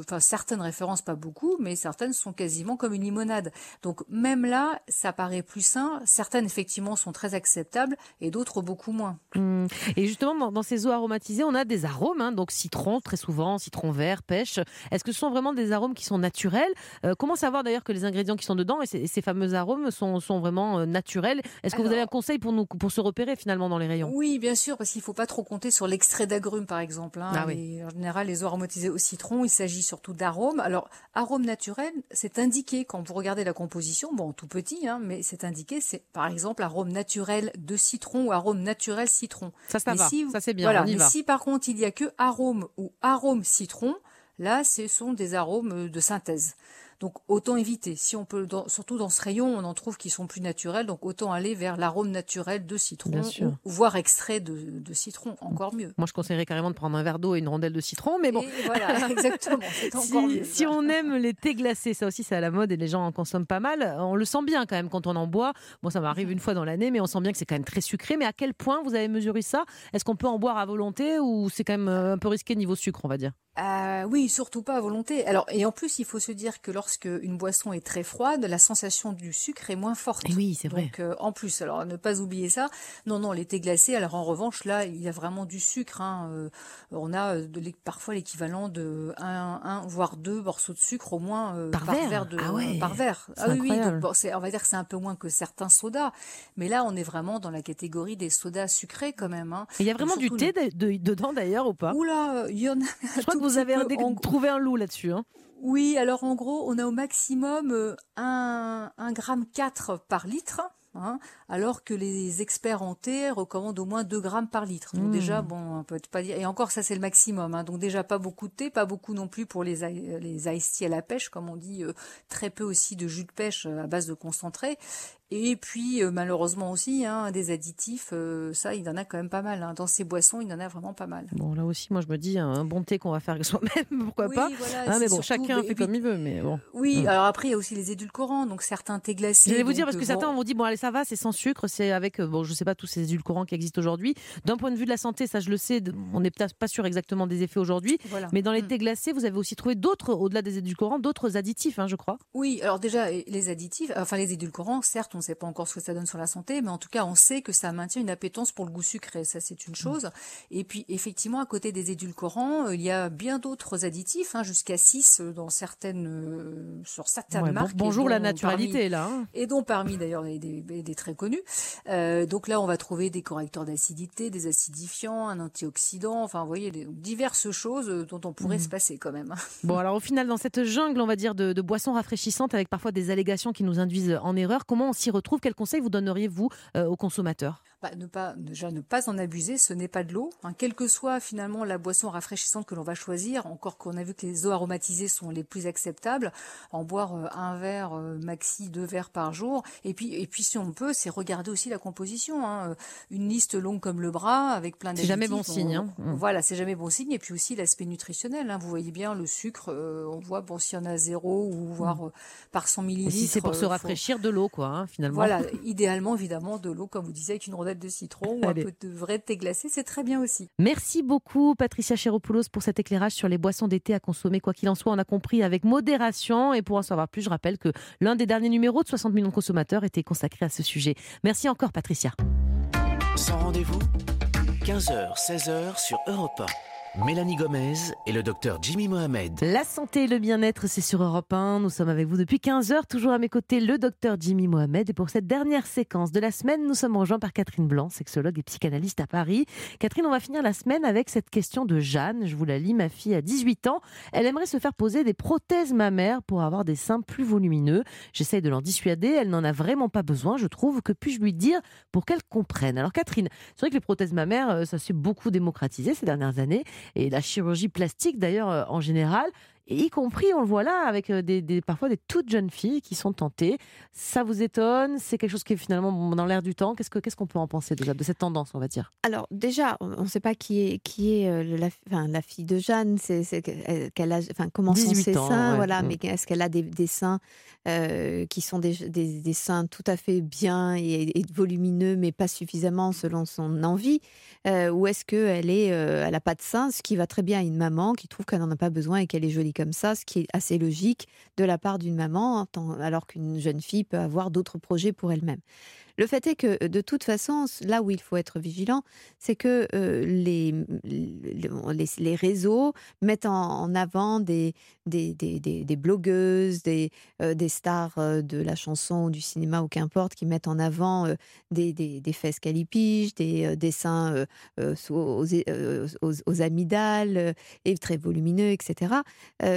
enfin, certaines références, pas beaucoup, mais certaines sont quasiment comme une limonade. Donc même là, ça paraît plus sain. Certaines, effectivement, sont très très acceptables et d'autres beaucoup moins. Mmh. Et justement, dans, ces eaux aromatisées, on a des arômes, hein, donc citron très souvent, citron vert, pêche. Est-ce que ce sont vraiment des arômes qui sont naturels? Euh, Comment savoir d'ailleurs que les ingrédients qui sont dedans et ces, fameux arômes sont, sont vraiment euh, naturels? Est-ce que vous avez un conseil pour nous pour se repérer finalement dans les rayons? Oui, bien sûr, parce qu'il ne faut pas trop compter sur l'extrait d'agrumes par exemple. Hein, ah en général, les eaux aromatisées au citron, il s'agit surtout d'arômes. Alors, arômes naturels, c'est indiqué quand vous regardez la composition, bon, tout petit, hein, mais c'est indiqué, c'est par exemple arôme naturel naturel de citron ou arôme naturel citron. Ça, ça va. ça c'est bien. Voilà. mais si par contre il y a que arôme ou arôme citron, là, ce sont des arômes de synthèse. Donc autant éviter. Si on peut, surtout dans ce rayon, on en trouve qui sont plus naturels, donc autant aller vers l'arôme naturel de citron, ou, voire extrait de, citron, encore mieux. Moi, je conseillerais carrément de prendre un verre d'eau et une rondelle de citron, mais bon. voilà, exactement. si, si on aime les thés glacés, ça aussi c'est à la mode et les gens en consomment pas mal. On le sent bien quand même quand on en boit. Moi, ça m'arrive une fois dans l'année, mais on sent bien que c'est quand même très sucré. Mais à quel point vous avez mesuré ça? Est-ce qu'on peut en boire à volonté ou c'est quand même euh, un peu risqué niveau sucre, on va dire? Euh, Oui, surtout pas à volonté. Alors et en plus, il faut se dire que lorsque une boisson est très froide, la sensation du sucre est moins forte. Et oui, c'est vrai. Donc euh, en plus, alors ne pas oublier ça. Non, non, l'été glacé. Alors en revanche, là, il y a vraiment du sucre. Hein. Euh, on a euh, de, parfois l'équivalent de un, un, voire deux morceaux de sucre au moins par, verre. de, ah ouais. par verre. Ah oui, oui. Donc, on va dire que c'est un peu moins que certains sodas, mais là, on est vraiment dans la catégorie des sodas sucrés quand même. Hein. Il y a vraiment du thé dedans d'ailleurs ou pas? Oula, il y en a. Vous avez trouvé un loup là-dessus. Hein. Oui, alors en gros, on a au maximum 1,4 euh, un, gramme par litre. Hein, alors que les experts en thé recommandent au moins 2 grammes par litre. Donc déjà, hmm. bon, on peut pas dire. Et encore, ça c'est le maximum. Hein, donc déjà, pas beaucoup de thé, pas beaucoup non plus pour les les iced à la pêche, comme on dit. Euh, très peu aussi de jus de pêche euh, à base de concentré. Et puis euh, malheureusement aussi, hein, des additifs, euh, ça, il y en a quand même pas mal. Hein. Dans ces boissons, il y en a vraiment pas mal. Bon, là aussi, moi je me dis, un bon thé qu'on va faire soi-même, pourquoi pas? hein, Mais bon, chacun fait comme il veut. Mais bon. Oui, hmm. alors après, il y a aussi les édulcorants, donc certains thés glacés. Je vais vous dire, parce que euh, certains vont dit, bon, allez, ça va, c'est sans sucre, c'est avec, bon, je sais pas, tous ces édulcorants qui existent aujourd'hui. D'un point de vue de la santé, ça je le sais, on n'est peut-être pas sûr exactement des effets aujourd'hui. Mais dans les hmm. thés glacés, vous avez aussi trouvé d'autres, au-delà des édulcorants, d'autres additifs, je crois. Oui, alors déjà, les additifs, enfin les édulcorants, certes, on ne sait pas encore ce que ça donne sur la santé, mais en tout cas, on sait que ça maintient une appétence pour le goût sucré. Ça, c'est une chose. Et puis, effectivement, à côté des édulcorants, euh, il y a bien d'autres additifs, hein, jusqu'à 6 euh, dans certaines, euh, sur certaines marques. bonjour la naturalité, là. Hein. Et dont parmi, d'ailleurs, des, des, très connus. donc là, on va trouver des correcteurs d'acidité, des acidifiants, un antioxydant, enfin, vous voyez, diverses choses dont on pourrait mmh. se passer quand même. Hein. Bon, alors au final, dans cette jungle, on va dire, de, de boissons rafraîchissantes avec parfois des allégations qui nous induisent en erreur, comment on s'y retrouve Quels conseils vous donneriez-vous euh, aux consommateurs? Bah, ne pas déjà ne pas en abuser, ce n'est pas de l'eau. Hein. quelle que soit finalement la boisson rafraîchissante que l'on va choisir, encore qu'on a vu que les eaux aromatisées sont les plus acceptables, en boire euh, un verre euh, maxi, deux verres par jour. Et puis et puis si on peut, c'est regarder aussi la composition. Hein. Une liste longue comme le bras avec plein C'est jamais bon signe. Hein. Mmh. Voilà, c'est jamais bon signe. Et puis aussi l'aspect nutritionnel. Hein. Vous voyez bien le sucre, euh, on voit bon s'il y en a zéro ou voire mmh. par 100 millilitres. si c'est pour se rafraîchir, de l'eau quoi, finalement. Voilà, idéalement évidemment de l'eau comme vous disiez avec une rondelle de citron ou un peu de vrai thé glacé, c'est très bien aussi. Merci beaucoup Patricia Chéropoulos pour cet éclairage sur les boissons d'été à consommer. Quoi qu'il en soit, on a compris avec modération. Et pour en savoir plus, je rappelle que l'un des derniers numéros de 60 millions de consommateurs était consacré à ce sujet. Merci encore Patricia. Sans rendez-vous, 15h, 16h sur Europe 1. Mélanie Gomez et le docteur Jimmy Mohamed. La santé et le bien-être, c'est sur Europe 1. Nous sommes avec vous depuis 15 heures, toujours à mes côtés, le docteur Jimmy Mohamed. Et pour cette dernière séquence de la semaine, nous sommes rejoints par Catherine Blanc, sexologue et psychanalyste à Paris. Catherine, on va finir la semaine avec cette question de Jeanne. Je vous la lis, ma fille a 18 ans. Elle aimerait se faire poser des prothèses mammaires pour avoir des seins plus volumineux. J'essaye de l'en dissuader. Elle n'en a vraiment pas besoin, je trouve. Que puis-je lui dire pour qu'elle comprenne? Alors, Catherine, c'est vrai que les prothèses mammaires, euh, ça s'est beaucoup démocratisé ces dernières années et la chirurgie plastique d'ailleurs euh, en général y compris, on le voit là, avec euh, des, parfois des toutes jeunes filles qui sont tentées. Ça vous étonne? C'est quelque chose qui est finalement dans l'air du temps? Qu'est-ce qu'on ce qu'on peut en penser déjà de cette tendance, on va dire? Alors déjà, on ne sait pas qui est, qui est euh, la, enfin, la fille de Jeanne, c'est, qu'elle a, enfin, comment sont ses seins, voilà, mm. mais est-ce qu'elle a des, des seins euh, qui sont des, des, seins tout à fait bien et, volumineux, mais pas suffisamment selon son envie? Ou est-ce qu'elle est, elle n'a pas de seins, ce qui va très bien à une maman qui trouve qu'elle n'en a pas besoin et qu'elle est jolie comme ça, ce qui est assez logique de la part d'une maman, hein, alors qu'une jeune fille peut avoir d'autres projets pour elle-même. Le fait est que, de toute façon, là où il faut être vigilant, c'est que euh, les, les, réseaux mettent en, avant des, des, des, blogueuses, des, euh, des stars euh, de la chanson du cinéma ou qu'importe, qui mettent en avant des, des, fesses calipiges, des dessins aux, aux, amygdales et très volumineux, etc.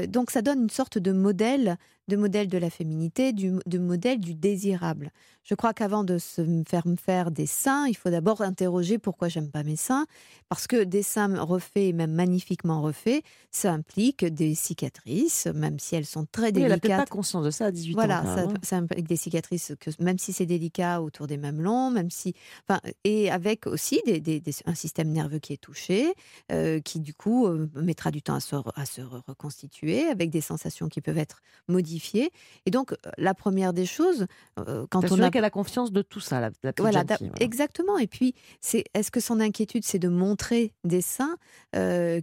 donc ça donne une sorte de modèle de modèle de la féminité, du, de modèle du désirable. Je crois qu'avant de se faire me faire des seins, il faut d'abord interroger pourquoi j'aime pas mes seins, parce que des seins refaits, même magnifiquement refaits, ça implique des cicatrices, même si elles sont très délicates. elle n'a pas conscience de ça à 18 voilà, ans. Voilà, ça, implique des cicatrices, que, même si c'est délicat autour des mamelons, même si, enfin, et avec aussi des, des, un système nerveux qui est touché, euh, qui du coup euh, mettra du temps à se, à se reconstituer, avec des sensations qui peuvent être modifiées et donc, euh, la première des choses, euh, quand on a qu'elle a confiance de tout ça, la, petite voilà, exactement. Et puis, c'est est-ce que son inquiétude, c'est de montrer des seins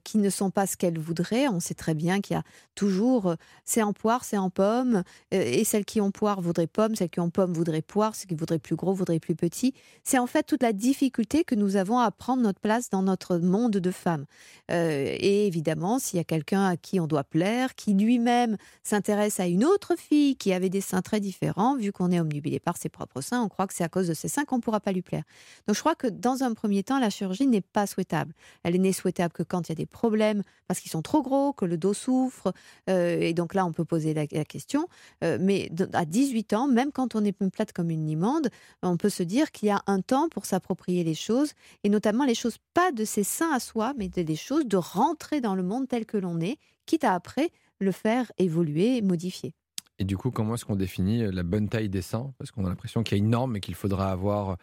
qui ne sont pas ce qu'elle voudrait? On sait très bien qu'il y a toujours, c'est en poire, c'est en pomme, et celles qui ont poire voudraient pomme, celles qui ont pomme voudraient poire, celles qui voudraient plus gros voudraient plus petit. C'est en fait toute la difficulté que nous avons à prendre notre place dans notre monde de femmes. et évidemment, s'il y a quelqu'un à qui on doit plaire, qui lui-même s'intéresse à une autre fille qui avait des seins très différents, vu qu'on est omnubilé par ses propres seins, on croit que c'est à cause de ses seins qu'on ne pourra pas lui plaire. Donc je crois que dans un premier temps, la chirurgie n'est pas souhaitable. Elle n'est souhaitable que quand il y a des problèmes, parce qu'ils sont trop gros, que le dos souffre, euh, et donc là on peut poser la, question. Euh, mais à 18 ans, même quand on est plate comme une limande, on peut se dire qu'il y a un temps pour s'approprier les choses, et notamment les choses pas de ses seins à soi, mais des choses de rentrer dans le monde tel que l'on est, quitte à après le faire évoluer, modifier. Et du coup, comment est-ce qu'on définit euh, la bonne taille des seins? Parce qu'on a l'impression qu'il y a une norme et qu'il faudra avoir.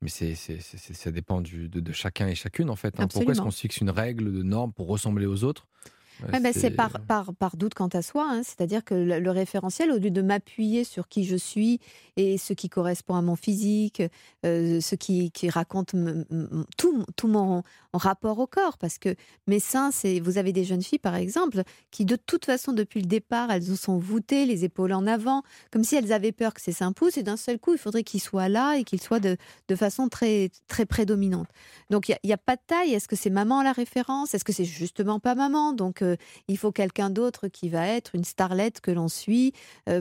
Mais c'est, ça dépend du, de, chacun et chacune, en fait. Hein. Pourquoi est-ce qu'on se fixe une règle de norme pour ressembler aux autres? Ben, c'est par, par, par, doute quant à soi, hein. c'est-à-dire que le, référentiel, au lieu de m'appuyer sur qui je suis et ce qui correspond à mon physique, euh, ce qui, qui raconte tout, tout mon, rapport au corps, parce que mes seins, c'est, vous avez des jeunes filles par exemple, qui de toute façon depuis le départ, elles sont voûtées, les épaules en avant, comme si elles avaient peur que ces seins poussent, et d'un seul coup, il faudrait qu'ils soient là et qu'ils soient de, de façon très, très prédominante. Donc il n'y a, a, pas de taille, est-ce que c'est maman la référence? Est-ce que c'est justement pas maman? Donc qu'il faut quelqu'un d'autre qui va être une starlette que l'on suit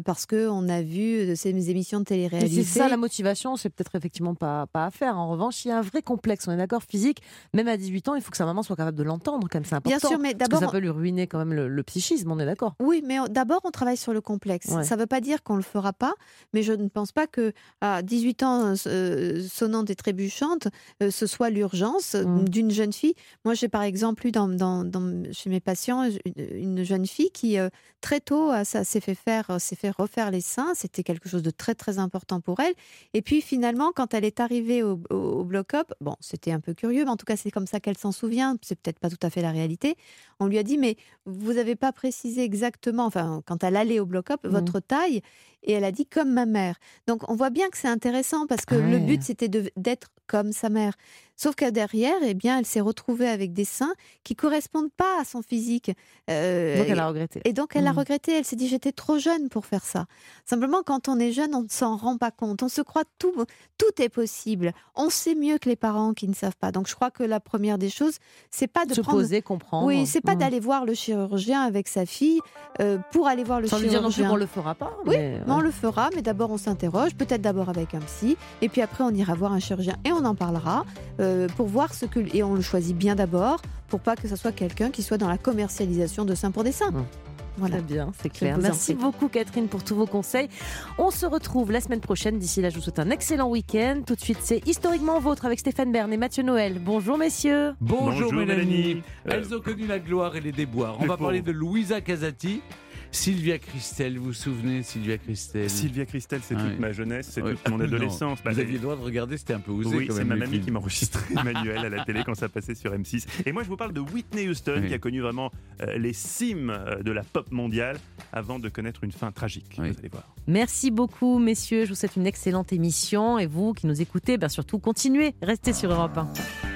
parce qu'on a vu ces émissions de télé-réalité. C'est ça la motivation, c'est peut-être effectivement pas, pas à faire. En revanche, il y a un vrai complexe, on est d'accord, physique. Même à 18 ans, il faut que sa maman soit capable de l'entendre, comme c'est important. Bien sûr, mais d'abord. Ça peut lui ruiner quand même le, psychisme, on est d'accord. Oui, mais d'abord, on travaille sur le complexe. Ça ne veut pas dire qu'on ne le fera pas, mais je ne pense pas que à 18 ans, euh, sonnante et trébuchante, euh, ce soit l'urgence mmh. d'une jeune fille. Moi, j'ai par exemple eu dans, dans, chez mes patients une, jeune fille qui, euh, très tôt, ça s'est fait faire, s'est fait refaire les seins. C'était quelque chose de très, très important pour elle. Et puis, finalement, quand elle est arrivée au, au bloc-up, bon, c'était un peu curieux, mais en tout cas, c'est comme ça qu'elle s'en souvient. C'est peut-être pas tout à fait la réalité. On lui a dit, mais vous n'avez pas précisé exactement, enfin, quand elle allait au bloc-up, mmh. votre taille et elle a dit comme ma mère. Donc on voit bien que c'est intéressant parce que le but c'était d'être comme sa mère. Sauf que derrière, eh bien, elle s'est retrouvée avec des seins qui correspondent pas à son physique. Euh, donc elle a regretté. Et donc elle a mmh. regretté. Elle s'est dit j'étais trop jeune pour faire ça. Simplement, quand on est jeune, on ne s'en rend pas compte. On se croit tout, tout est possible. On sait mieux que les parents qui ne savent pas. Donc je crois que la première des choses, c'est pas de se poser, comprendre. Oui, c'est pas mmh. d'aller voir le chirurgien avec sa fille euh, pour aller voir le Sans chirurgien. Sans lui dire non plus qu'on le fera pas. Oui, on le fera, mais d'abord on s'interroge, peut-être d'abord avec un psy, et puis après on ira voir un chirurgien et on en parlera euh, pour voir ce que et on le choisit bien d'abord pour pas que ce soit quelqu'un qui soit dans la commercialisation de seins pour des seins. Voilà. Très bien, c'est clair. Merci beaucoup Catherine pour tous vos conseils. On se retrouve la semaine prochaine. D'ici là, je vous souhaite un excellent week-end. Tout de suite, c'est Historiquement Vôtre avec Stéphane Bern et Mathieu Noël. Bonjour messieurs. Bonjour, Mélanie. Elles ont connu la gloire et les déboires. On va parler de Louisa Casati. Sylvia Christel, vous vous souvenez Sylvia Christel Sylvia Christel, c'est toute ma jeunesse, c'est toute mon adolescence. vous aviez le droit de regarder, c'était un peu osé. Oui, c'est ma mamie qui m'enregistrait Emmanuel à la télé quand ça passait sur M6. Et moi, je vous parle de Whitney Houston, qui a connu vraiment euh, les cimes euh, de la pop mondiale avant de connaître une fin tragique. Vous allez voir. Merci beaucoup, messieurs. Je vous souhaite une excellente émission. Et vous qui nous écoutez, bien surtout, continuez, restez sur Europe 1.